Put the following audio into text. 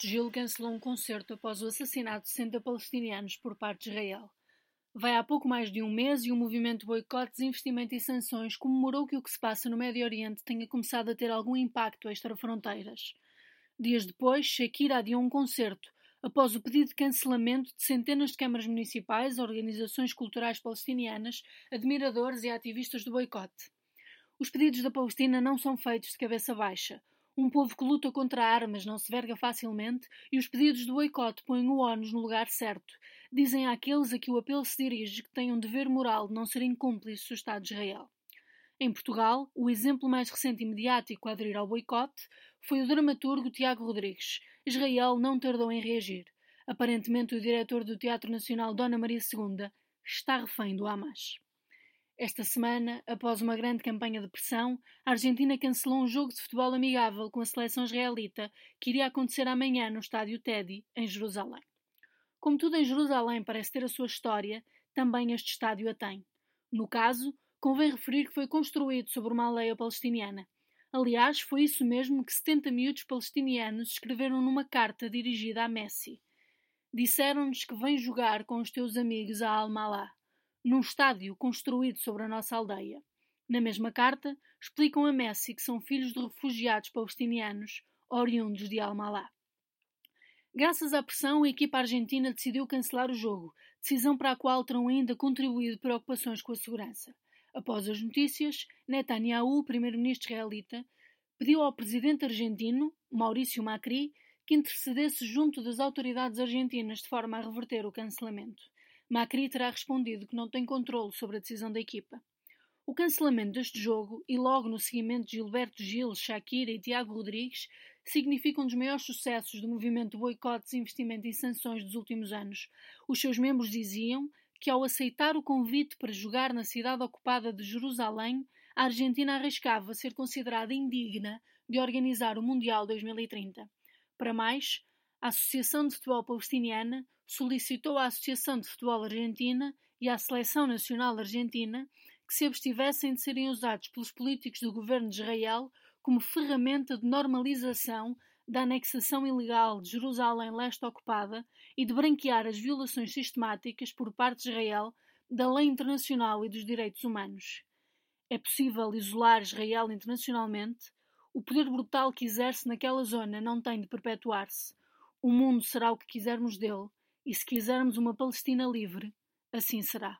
Gil cancelou um concerto após o assassinato de 60 palestinianos por parte de Israel. Vai há pouco mais de um mês e o movimento Boicote, Desinvestimento e Sanções comemorou que o que se passa no Médio Oriente tenha começado a ter algum impacto extra-fronteiras. Dias depois, Shakira adiou um concerto, após o pedido de cancelamento de centenas de câmaras municipais, organizações culturais palestinianas, admiradores e ativistas do boicote. Os pedidos da Palestina não são feitos de cabeça baixa. Um povo que luta contra armas não se verga facilmente e os pedidos de boicote põem o ONU no lugar certo. Dizem àqueles a que o apelo se dirige que têm um dever moral de não serem cúmplices do Estado de Israel. Em Portugal, o exemplo mais recente e mediático a aderir ao boicote foi o dramaturgo Tiago Rodrigues. Israel não tardou em reagir. Aparentemente, o diretor do Teatro Nacional Dona Maria II está refém do Hamas. Esta semana, após uma grande campanha de pressão, a Argentina cancelou um jogo de futebol amigável com a seleção israelita que iria acontecer amanhã no estádio Teddy, em Jerusalém. Como tudo em Jerusalém parece ter a sua história, também este estádio a tem. No caso, convém referir que foi construído sobre uma aldeia palestiniana. Aliás, foi isso mesmo que 70 miúdos palestinianos escreveram numa carta dirigida a Messi. Disseram-nos que vem jogar com os teus amigos a Al-Malá num estádio construído sobre a nossa aldeia. Na mesma carta, explicam a Messi que são filhos de refugiados palestinianos oriundos de Almalá. Graças à pressão, a equipa argentina decidiu cancelar o jogo, decisão para a qual terão ainda contribuído preocupações com a segurança. Após as notícias, Netanyahu, primeiro-ministro israelita, pediu ao presidente argentino, Maurício Macri, que intercedesse junto das autoridades argentinas de forma a reverter o cancelamento. Macri terá respondido que não tem controle sobre a decisão da equipa. O cancelamento deste jogo e logo no seguimento de Gilberto Gil, Shakira e Tiago Rodrigues significa um dos maiores sucessos do movimento boicotes, investimento e sanções dos últimos anos. Os seus membros diziam que ao aceitar o convite para jogar na cidade ocupada de Jerusalém, a Argentina arriscava ser considerada indigna de organizar o Mundial 2030. Para mais, a Associação de Futebol Palestiniana solicitou à Associação de Futebol Argentina e à Seleção Nacional Argentina que se abstivessem de serem usados pelos políticos do governo de Israel como ferramenta de normalização da anexação ilegal de Jerusalém Leste ocupada e de branquear as violações sistemáticas por parte de Israel da lei internacional e dos direitos humanos. É possível isolar Israel internacionalmente, o poder brutal que exerce naquela zona não tem de perpetuar-se. O mundo será o que quisermos dele, e se quisermos uma Palestina livre, assim será.